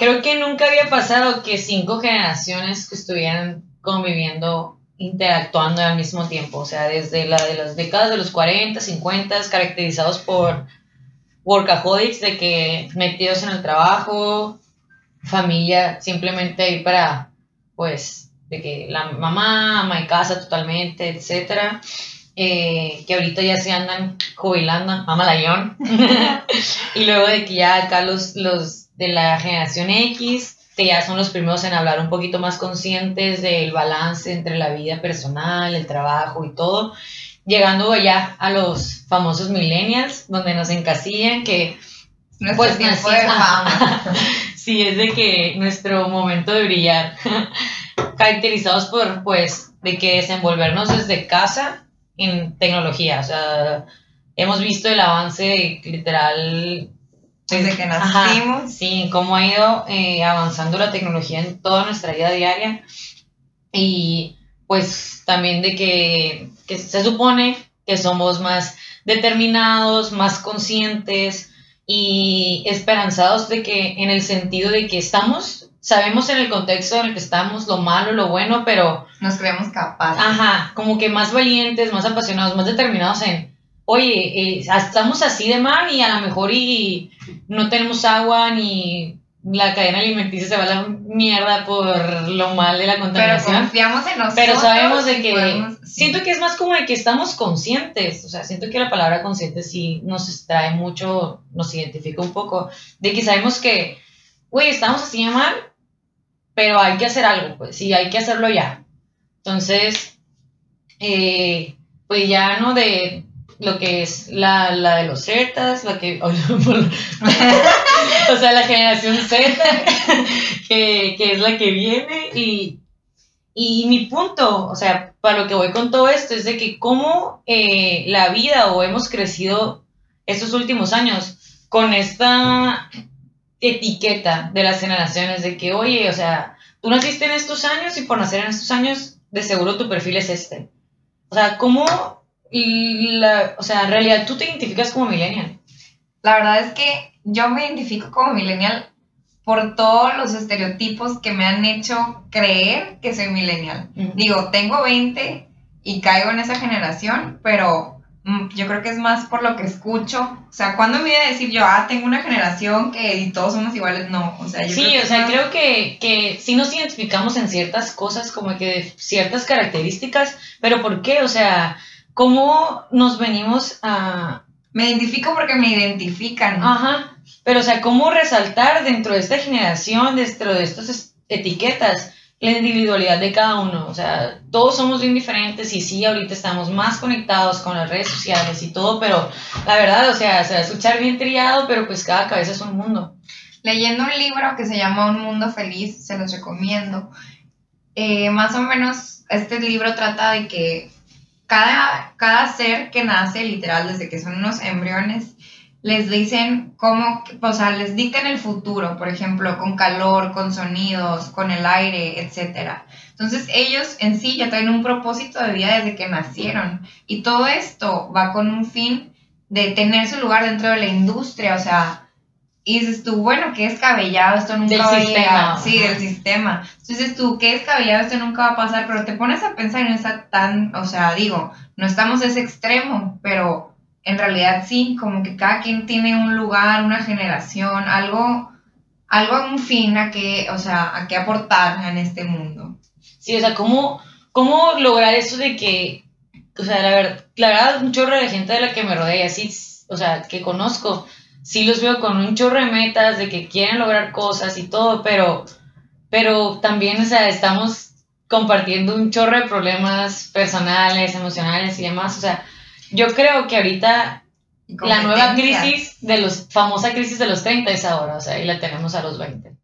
creo que nunca había pasado que cinco generaciones que estuvieran conviviendo, interactuando al mismo tiempo. O sea, desde la de las décadas de los 40, 50, caracterizados por workaholics, de que metidos en el trabajo, familia, simplemente ahí para, pues, de que la mamá ama y casa totalmente, etcétera. Eh, que ahorita ya se andan jubilando, mamá Layón. y luego de que ya acá los, los de la generación X, que ya son los primeros en hablar un poquito más conscientes del balance entre la vida personal, el trabajo y todo, llegando ya a los famosos millennials, donde nos encasillan que pues tiempo de fama. sí, es de que nuestro momento de brillar, caracterizados por pues de que desenvolvernos desde casa en tecnología, o sea, hemos visto el avance literal desde que nacimos. sí, cómo ha ido eh, avanzando la tecnología en toda nuestra vida diaria y pues también de que, que se supone que somos más determinados, más conscientes y esperanzados de que en el sentido de que estamos, sabemos en el contexto en el que estamos lo malo, lo bueno, pero... Nos creemos capaces. Ajá, como que más valientes, más apasionados, más determinados en, oye, eh, estamos así de mal y a lo mejor y no tenemos agua ni la cadena alimenticia se va a la mierda por lo mal de la contaminación. Pero confiamos en nosotros. Pero sabemos de que siento que es más como de que estamos conscientes, o sea, siento que la palabra consciente sí nos extrae mucho, nos identifica un poco, de que sabemos que, güey, estamos así de mal, pero hay que hacer algo, pues, sí, hay que hacerlo ya. Entonces, eh, pues ya, ¿no? De, lo que es la, la de los Zetas, la que... o sea, la generación Z, que, que, es la que viene y, y mi punto, o sea, para lo que voy con todo esto es de que cómo eh, la vida o hemos crecido estos últimos años con esta etiqueta de las generaciones de que, oye, o sea, tú naciste en estos años y por nacer en estos años, de seguro tu perfil es este. O sea, ¿cómo la, o sea, en realidad tú te identificas como millennial. La verdad es que yo me identifico como millennial por todos los estereotipos que me han hecho creer que soy millennial. Digo, tengo 20 y caigo en esa generación, pero mm, yo creo que es más por lo que escucho. O sea, cuando me voy a decir yo, ah, tengo una generación que todos somos iguales? No, o sea, yo Sí, o sea, creo que, que sí nos identificamos en ciertas cosas, como que ciertas características, pero ¿por qué? O sea, cómo nos venimos a... Me identifico porque me identifican. Ajá, pero o sea, cómo resaltar dentro de esta generación, dentro de estas etiquetas, la individualidad de cada uno. O sea, todos somos bien diferentes y sí, ahorita estamos más conectados con las redes sociales y todo, pero la verdad, o sea, se va a escuchar bien triado, pero pues cada cabeza es un mundo. Leyendo un libro que se llama Un Mundo Feliz, se los recomiendo. Eh, más o menos, este libro trata de que cada, cada ser que nace, literal, desde que son unos embriones, les dicen cómo, o sea, les dictan el futuro, por ejemplo, con calor, con sonidos, con el aire, etc. Entonces ellos en sí ya traen un propósito de vida desde que nacieron y todo esto va con un fin de tener su lugar dentro de la industria, o sea, y dices tú, bueno, qué descabellado, esto nunca va a llegar. Sí, del sistema. Entonces tú, qué descabellado, esto nunca va a pasar, pero te pones a pensar y no está tan, o sea, digo, no estamos a ese extremo, pero en realidad sí, como que cada quien tiene un lugar, una generación, algo, algo, un fin a que, o sea, a qué aportar en este mundo. Sí, o sea, ¿cómo, cómo lograr eso de que, o sea, la verdad, la verdad, un chorro de gente de la que me rodea, así, o sea, que conozco, sí los veo con un chorro de metas, de que quieren lograr cosas y todo, pero, pero también, o sea, estamos compartiendo un chorro de problemas personales, emocionales y demás. O sea, yo creo que ahorita la nueva crisis de los, famosa crisis de los 30 es ahora, o sea, y la tenemos a los 20.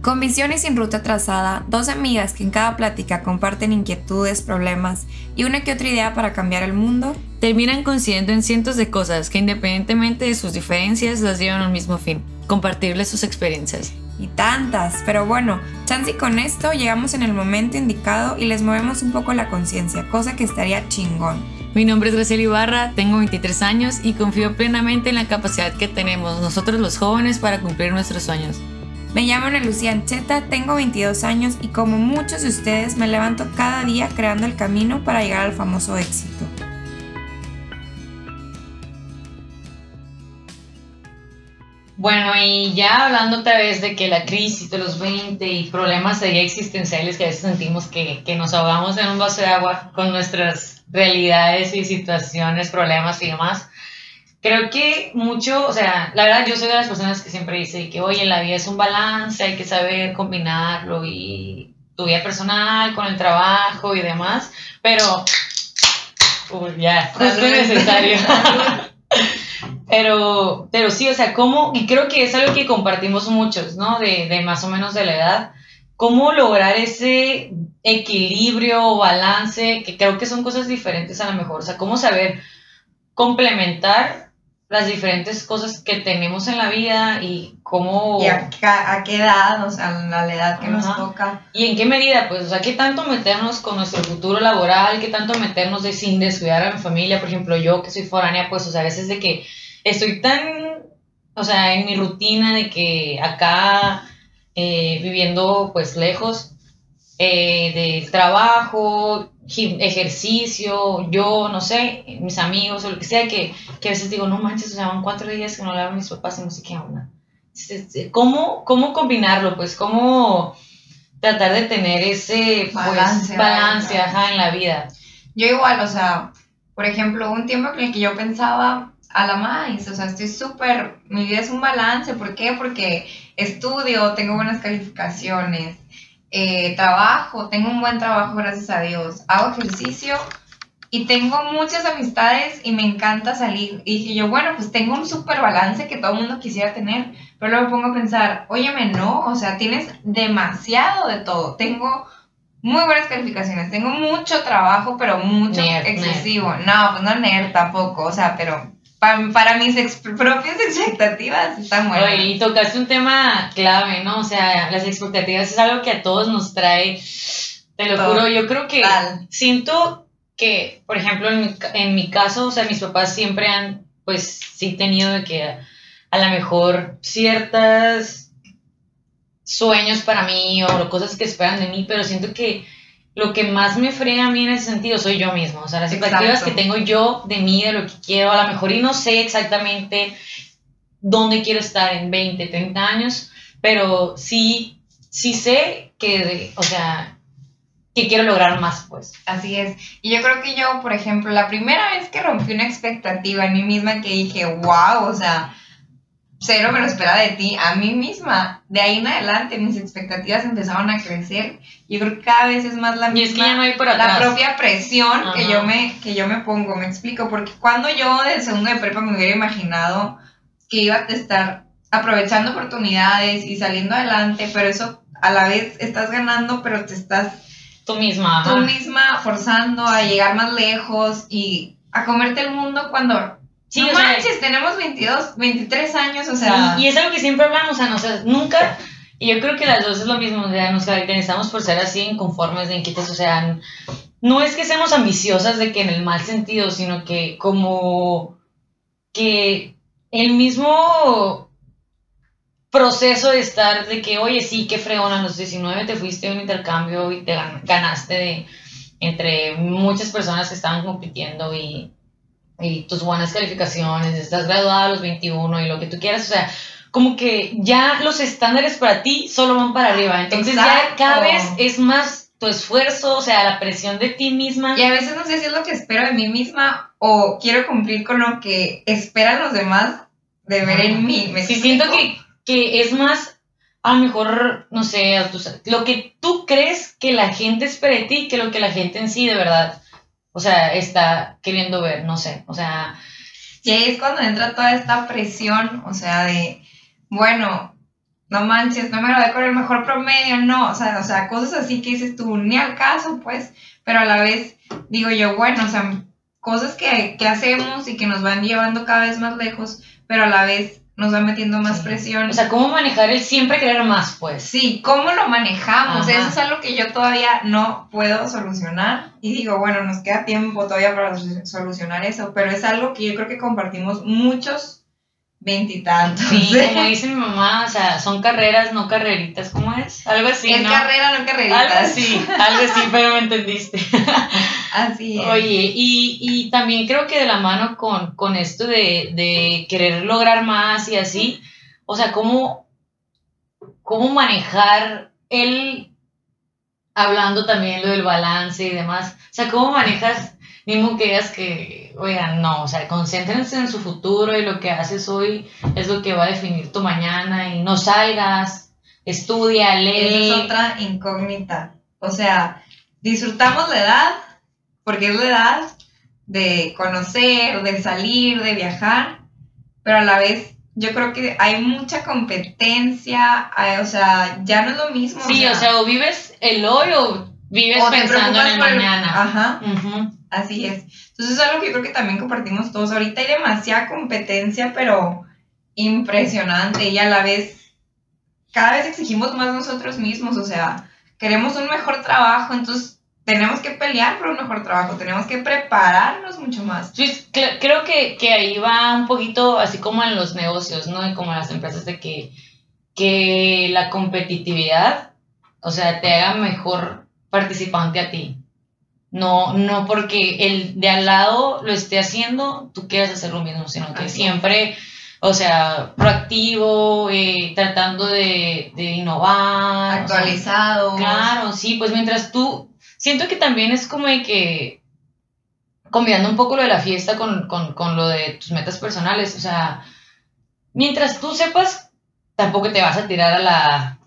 Con visión y sin ruta trazada, dos amigas que en cada plática comparten inquietudes, problemas y una que otra idea para cambiar el mundo, terminan coincidiendo en cientos de cosas que independientemente de sus diferencias las llevan al mismo fin, compartirles sus experiencias. Y tantas, pero bueno, chance y con esto llegamos en el momento indicado y les movemos un poco la conciencia, cosa que estaría chingón. Mi nombre es Graciela Ibarra, tengo 23 años y confío plenamente en la capacidad que tenemos nosotros los jóvenes para cumplir nuestros sueños. Me llamo Ana Lucía Ancheta, tengo 22 años y como muchos de ustedes me levanto cada día creando el camino para llegar al famoso éxito. Bueno, y ya hablando otra vez de que la crisis de los 20 y problemas ahí existenciales que a veces sentimos que, que nos ahogamos en un vaso de agua con nuestras realidades y situaciones, problemas y demás, creo que mucho, o sea, la verdad yo soy de las personas que siempre dice que, oye, la vida es un balance, hay que saber combinarlo y tu vida personal con el trabajo y demás, pero, ya, no es necesario. pero, pero sí, o sea, cómo, y creo que es algo que compartimos muchos, ¿no? De, de más o menos de la edad, cómo lograr ese equilibrio o balance, que creo que son cosas diferentes a lo mejor, o sea, cómo saber complementar las diferentes cosas que tenemos en la vida y cómo... ¿Y a, a qué edad, o sea, a la edad que nos toca? ¿Y en qué medida? Pues, o sea, ¿qué tanto meternos con nuestro futuro laboral? ¿Qué tanto meternos de sin descuidar a mi familia? Por ejemplo, yo que soy foránea, pues, o sea, a veces de que estoy tan, o sea, en mi rutina de que acá, eh, viviendo, pues, lejos eh, del trabajo, ejercicio, yo, no sé, mis amigos o lo que sea, que, que a veces digo, no manches, o sea, van cuatro días que no a mis papás y no sé qué onda. ¿Cómo, cómo combinarlo? Pues, ¿cómo tratar de tener ese pues, Balance, balance, vaya. ajá, en la vida? Yo igual, o sea, por ejemplo, un tiempo en el que yo pensaba a la más, o sea, estoy súper, mi vida es un balance, ¿por qué? Porque estudio, tengo buenas calificaciones, eh, trabajo, tengo un buen trabajo, gracias a Dios, hago ejercicio y tengo muchas amistades y me encanta salir. Y dije yo, bueno, pues tengo un súper balance que todo el mundo quisiera tener, pero luego me pongo a pensar, óyeme, no, o sea, tienes demasiado de todo, tengo muy buenas calificaciones, tengo mucho trabajo, pero mucho Nerd, excesivo. No, pues no nerd tampoco, o sea, pero pa- para mis ex- propias expectativas está bueno. Oye, y tocaste un tema clave, ¿no? O sea, las expectativas es algo que a todos nos trae, te lo Todo. juro, yo creo que siento que, por ejemplo, en mi, ca- en mi caso, o sea, mis papás siempre han, pues, sí tenido de que a, a lo mejor ciertas sueños para mí o cosas que esperan de mí, pero siento que lo que más me frena a mí en ese sentido soy yo mismo, o sea, las expectativas que tengo yo de mí, de lo que quiero, a lo mejor y no sé exactamente dónde quiero estar en 20, 30 años, pero sí, sí sé que, o sea, que quiero lograr más, pues. Así es. Y yo creo que yo, por ejemplo, la primera vez que rompí una expectativa en mí misma que dije, wow, o sea, cero me lo esperaba de ti, a mí misma, de ahí en adelante mis expectativas empezaron a crecer. Yo creo que cada vez es más la Y es misma. que ya no hay la atrás. propia presión que yo me que yo me pongo, me explico, porque cuando yo de segundo de prepa me hubiera imaginado que iba a estar aprovechando oportunidades y saliendo adelante, pero eso a la vez estás ganando, pero te estás Tú misma. tú misma forzando a llegar más lejos y a comerte el mundo cuando Sí, no o sea, manches, tenemos 22, 23 años, o sea, y es algo que siempre hablamos, o sea, nunca, y yo creo que las dos es lo mismo, o sea, nos caracterizamos por ser así inconformes, de inquietas, o sea, no es que seamos ambiciosas de que en el mal sentido, sino que como que el mismo proceso de estar, de que, oye, sí, qué fregona, a los 19 te fuiste a un intercambio y te gan- ganaste de, entre muchas personas que estaban compitiendo y, y tus buenas calificaciones, estás graduada a los 21 y lo que tú quieras, o sea, como que ya los estándares para ti solo van para arriba, entonces ya cada vez es más tu esfuerzo, o sea, la presión de ti misma. y a veces no sé si es lo que espero de mí misma o quiero cumplir con lo que esperan los demás de ver en mí. ¿me Sí, explico? siento que, que es más, a lo mejor, no sé, lo que tú crees que la gente espera de ti que lo que la gente en sí de verdad, o sea, está queriendo ver, no sé, o sea, Y ahí es cuando entra toda esta presión, o sea, de, bueno, no manches, no me gradué con el mejor promedio, no, o sea, o sea, cosas así que dices tú, ni al caso, pues, pero a la vez digo yo, bueno, o sea, cosas que, que hacemos y que nos van llevando cada vez más lejos, pero a la vez nos va metiendo más presión. O sea, ¿cómo manejar el siempre querer más, pues? Sí, ¿cómo lo manejamos? Ajá. Eso es algo que yo todavía no puedo solucionar. Y digo, bueno, nos queda tiempo todavía para solucionar eso, pero es algo que yo creo que compartimos muchos veintitantos. Sí, como dice mi mamá, o sea, son carreras, no carreritas, ¿cómo es? Algo así, es ¿no? carrera, no carreritas. Algo así, algo así, pero me entendiste. Así es. Oye, y, y también creo que de la mano con, con esto de, de querer lograr más y así, o sea, cómo, cómo manejar el, hablando también lo del balance y demás, o sea, cómo manejas, mismo que digas que, oigan, no, o sea, concéntrense en su futuro y lo que haces hoy es lo que va a definir tu mañana y no salgas, estudia, lee. Esa es otra incógnita. O sea, disfrutamos la edad, porque es la edad de conocer, de salir, de viajar, pero a la vez yo creo que hay mucha competencia, hay- o sea, ya no es lo mismo. Sí, o sea, o vives el hoy o vives o pensando en el por mañana. Ajá, Ujú. Así es. Entonces es algo que yo creo que también compartimos todos. Ahorita hay demasiada competencia, pero impresionante y a la vez cada vez exigimos más nosotros mismos, o sea, queremos un mejor trabajo, entonces tenemos que pelear por un mejor trabajo, tenemos que prepararnos mucho más. Sí, creo que, que ahí va un poquito así como en los negocios, ¿no? Y como en las empresas de que, que la competitividad, o sea, te haga mejor participante a ti. No, no porque el de al lado lo esté haciendo, tú quieras hacer lo mismo, sino que siempre, o sea, proactivo, eh, tratando de, de innovar. o sea, Actualizados. Claro, sí, pues mientras tú, siento que también es como de que, combinando un poco lo de la fiesta con, con, con lo de tus metas personales, o sea, mientras tú sepas, tampoco te vas a tirar a la,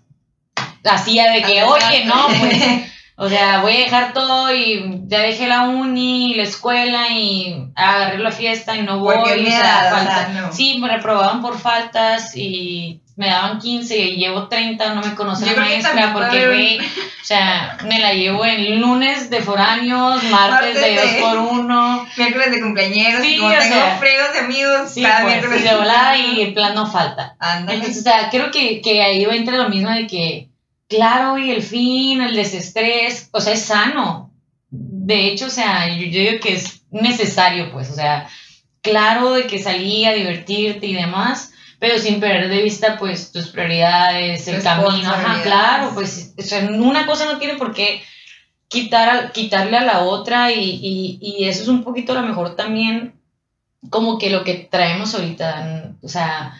la silla de que, oye, no, pues, o sea, voy a dejar todo y ya dejé la uni, la escuela y agarré la fiesta y no voy, Porque o sea, o falta- sea, no. Sí, me reprobaban por faltas y me daban 15 y llevo 30, no me conoce Yo la maestra porque, güey, o sea, me la llevo en lunes de foráneos, martes de Martes de- 2 por 1 Miércoles de cumpleaños, Sí, y como o tengo sea, fregos de amigos, Sí, cada pues, miércoles y de volada y el plan no falta. Ándale. Entonces, o sea, creo que, que ahí va a entrar lo mismo de que, claro, y el fin, el desestrés, o sea, es sano. De hecho, o sea, yo, yo digo que es necesario, pues, o sea, claro de que salí a divertirte y demás, pero sin perder de vista, pues, tus prioridades, el camino, ajá, claro, pues, o sea, una cosa no tiene por qué quitar quitarle a la otra y, y, y eso es un poquito a lo mejor también como que lo que traemos ahorita, o sea,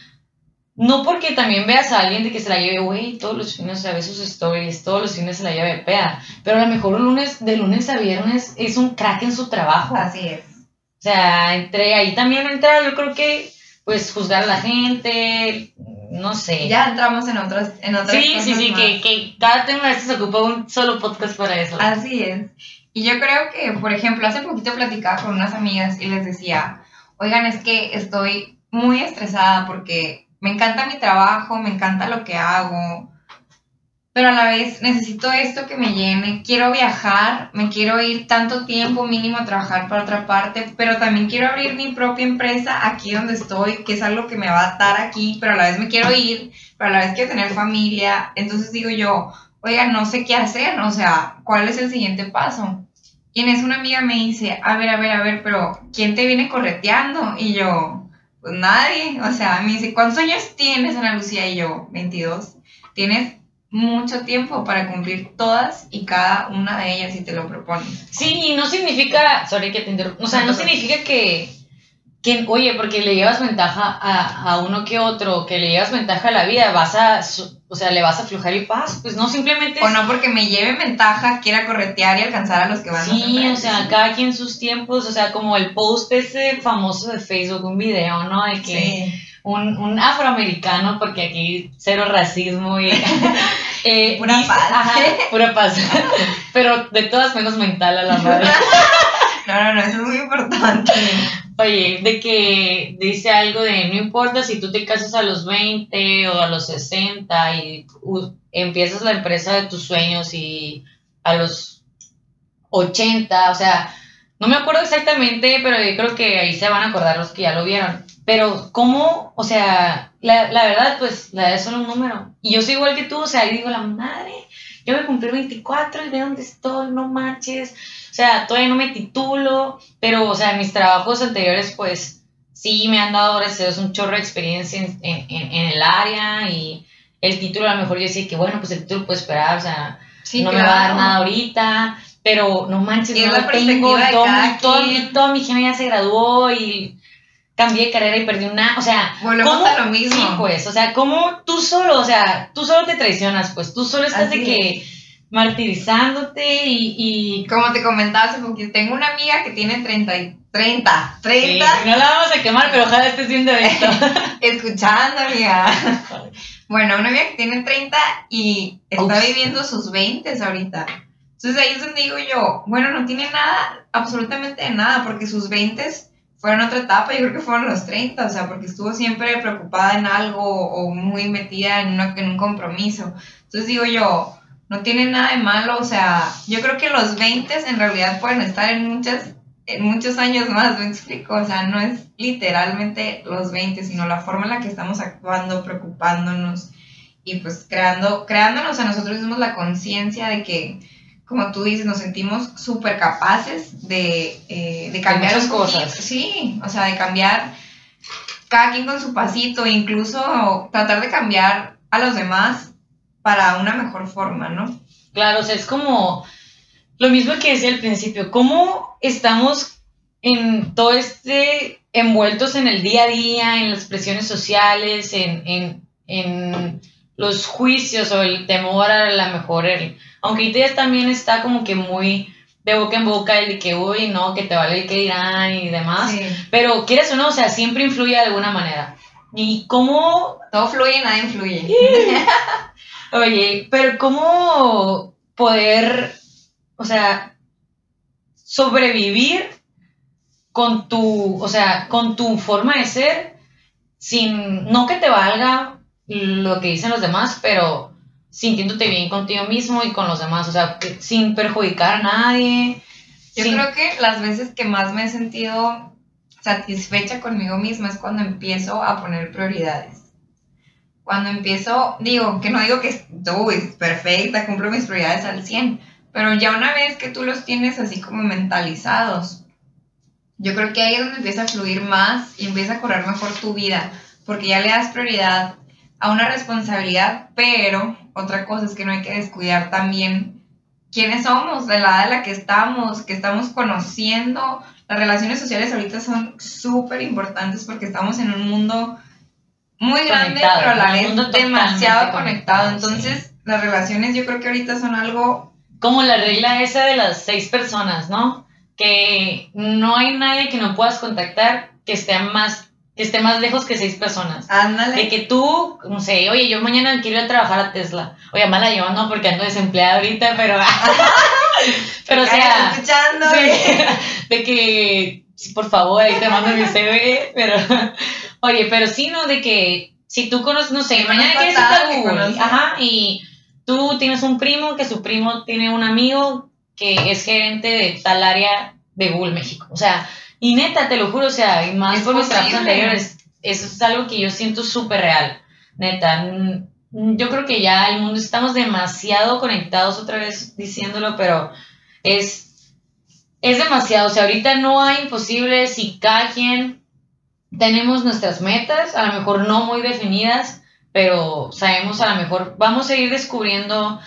no porque también veas a alguien de que se la lleve, güey, todos los fines, a veces sus stories, todos los fines se la lleve de peda, pero a lo mejor un lunes, de lunes a viernes es un crack en su trabajo. Así es. O sea, entre ahí también entra, yo creo que, pues, juzgar a la gente, no sé. Ya entramos en otras, en otras sí, cosas sí, sí, más. que, que cada tema de se ocupa un solo podcast para eso. Así es. Y yo creo que, por ejemplo, hace poquito platicaba con unas amigas y les decía, oigan, es que estoy muy estresada porque me encanta mi trabajo, me encanta lo que hago, pero a la vez necesito esto que me llene, quiero viajar, me quiero ir tanto tiempo mínimo a trabajar para otra parte, pero también quiero abrir mi propia empresa aquí donde estoy, que es algo que me va a atar aquí, pero a la vez me quiero ir, pero a la vez quiero tener familia, entonces digo yo, oiga, no sé qué hacer, o sea, ¿cuál es el siguiente paso? Y en eso una amiga me dice, a ver, a ver, a ver, pero ¿quién te viene correteando? Y yo, pues nadie, o sea, me dice, ¿cuántos años tienes, Ana Lucía? Y yo, 22. Tienes mucho tiempo para cumplir todas y cada una de ellas si te lo propones. Sí, y no significa, sorry que te interrumpa, o sea, no significa que, que, oye, porque le llevas ventaja a, a uno que otro, que le llevas ventaja a la vida, vas a, o sea, le vas a aflojar el paso, pues no, simplemente O no porque me lleve ventaja, quiera corretear y alcanzar a los que van Sí, más o enfrente. sea, cada quien sus tiempos, o sea, como el post ese famoso de Facebook, un video, ¿no? De que Sí. un, un afroamericano, porque aquí cero racismo y... eh, Pura paz. Ajá, pura paz. Pero de todas menos mental a la madre. No, no, eso es muy importante. Oye, de que dice algo de no importa si tú te casas a los 20 o a los 60 y u- empiezas la empresa de tus sueños y a los 80, o sea, no me acuerdo exactamente, pero yo creo que ahí se van a acordar los que ya lo vieron. Pero, ¿cómo? O sea, la, la verdad, pues, la edad es solo un número. Y yo soy igual que tú, o sea, y digo, la madre, yo me cumplí 24 y de dónde estoy, no manches. O sea, todavía no me titulo, pero, o sea, mis trabajos anteriores, pues, sí me han dado, gracias un chorro de experiencia en, en, en, el área y el título a lo mejor yo decía que, bueno, pues el título puede esperar, o sea, no me va a dar nada ahorita, pero no manches, no lo tengo, todo, todo, toda mi gente ya se graduó y cambié de carrera y perdí una, o sea, volvemos a lo mismo. Sí, pues, o sea, como tú solo, o sea, tú solo te traicionas, pues, tú solo estás de que martirizándote y, y, Como te comentaba hace poquito, tengo una amiga que tiene 30, 30, 30. no la vamos a quemar, pero ojalá estés viendo esto. Escuchando, amiga. bueno, una amiga que tiene 30 y está viviendo sus 20 ahorita. Entonces ahí es donde digo yo, bueno, no tiene nada, absolutamente nada, porque sus 20 fueron otra etapa, yo creo que fueron los 30, o sea, porque estuvo siempre preocupada en algo o muy metida en, una, en un compromiso. Entonces digo yo, no tiene nada de malo, o sea, yo creo que los 20 en realidad pueden estar en muchas en muchos años más, me explico, o sea, no es literalmente los 20, sino la forma en la que estamos actuando, preocupándonos y pues creando, creándonos a nosotros mismos la conciencia de que como tú dices, nos sentimos súper capaces de, eh, de cambiar las cosas. Sí, o sea, de cambiar cada quien con su pasito, incluso tratar de cambiar a los demás para una mejor forma, ¿no? Claro, o sea, es como lo mismo que decía al principio, ¿cómo estamos en todo este envueltos en el día a día, en las presiones sociales, en, en, en los juicios o el temor a la mejor, el, aunque ya también está como que muy de boca en boca el de que, uy, no, que te vale el que dirán y demás, pero quieres o no, o sea, siempre influye de alguna manera. ¿Y cómo...? Todo fluye, nada influye. Oye, pero ¿cómo poder, o sea, sobrevivir con tu, o sea, con tu forma de ser, sin, no que te valga lo que dicen los demás, pero sintiéndote bien contigo mismo y con los demás, o sea, sin perjudicar a nadie. Yo creo que las veces que más me he sentido satisfecha conmigo misma es cuando empiezo a poner prioridades. Cuando empiezo, digo, que no digo que es perfecta, cumplo mis prioridades al 100, pero ya una vez que tú los tienes así como mentalizados, yo creo que ahí es donde empieza a fluir más y empieza a correr mejor tu vida, porque ya le das prioridad a una responsabilidad, pero otra cosa es que no hay que descuidar también quiénes somos, de la edad en la que estamos, que estamos conociendo. Las relaciones sociales ahorita son súper importantes porque estamos en un mundo muy grande, pero a la vez demasiado conectado. Entonces, las relaciones yo creo que ahorita son algo... Como la regla esa de las seis personas, ¿no? Que no hay nadie que no puedas contactar que esté más que esté más lejos que seis personas. Ándale. De que tú, no sé, oye, yo mañana quiero ir a trabajar a Tesla. Oye, mala yo no, porque ando desempleada ahorita, pero. pero o sea. escuchando. de que, por favor, ahí te mando mi CV, pero. Oye, pero sí, ¿no? De que si tú conoces, no sé, mañana quieres ir a Google. Ajá, y tú tienes un primo que su primo tiene un amigo que es gerente de tal área de Google México. O sea, y neta, te lo juro, o sea, y más por mis trabajos anteriores, eso es algo que yo siento súper real. Neta, yo creo que ya el mundo estamos demasiado conectados, otra vez diciéndolo, pero es, es demasiado. O sea, ahorita no hay imposibles si cada quien tenemos nuestras metas, a lo mejor no muy definidas, pero sabemos a lo mejor, vamos a ir descubriendo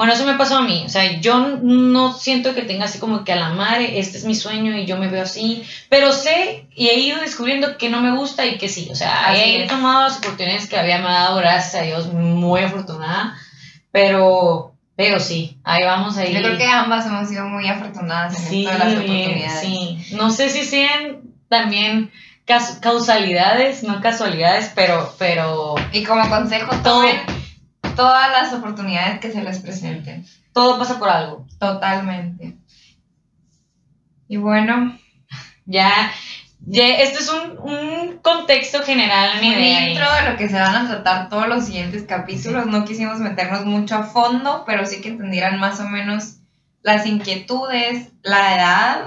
bueno, eso me pasó a mí. O sea, yo no siento que tenga así como que a la madre, este es mi sueño y yo me veo así. Pero sé y he ido descubriendo que no me gusta y que sí. O sea, he tomado las oportunidades que había me dado, gracias a Dios, muy afortunada. Pero, pero sí, ahí vamos a ir. Yo creo que ambas hemos sido muy afortunadas en sí, todas las oportunidades. Sí, no sé si sean también causalidades, no casualidades, pero, pero. Y como consejo, todo todas las oportunidades que se les presenten. Todo pasa por algo. Totalmente. Y bueno. Ya, ya esto es un, un contexto general. Un intro de lo que se van a tratar todos los siguientes capítulos. No quisimos meternos mucho a fondo, pero sí que entendieran más o menos las inquietudes, la edad.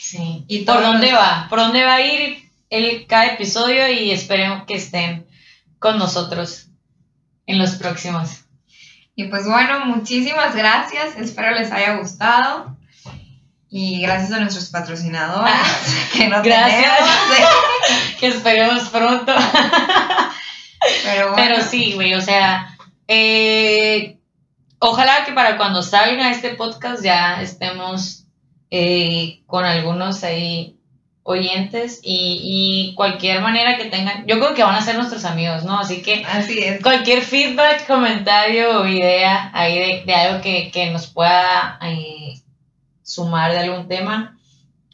Sí. Y por dónde va, por dónde va a ir el, cada episodio y esperemos que estén con nosotros en los próximos. Y pues bueno, muchísimas gracias. Espero les haya gustado. Y gracias a nuestros patrocinadores que nos Gracias. que esperemos pronto. Pero, bueno. Pero sí, güey, o sea, eh, ojalá que para cuando salga este podcast ya estemos eh, con algunos ahí oyentes y, y cualquier manera que tengan, yo creo que van a ser nuestros amigos, ¿no? Así que Así es. cualquier feedback, comentario o idea ahí de, de algo que, que nos pueda eh, sumar de algún tema,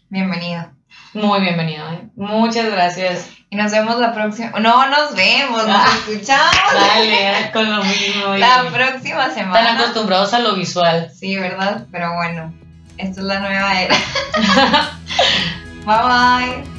Bienvenido. muy bienvenido. ¿eh? Muchas gracias. Y nos vemos la próxima. No, nos vemos, nos Ah. escuchamos. Dale, con lo mismo. La próxima Están semana. acostumbrados a lo visual. Sí, ¿verdad? Pero bueno, esta es la nueva era. Bye-bye.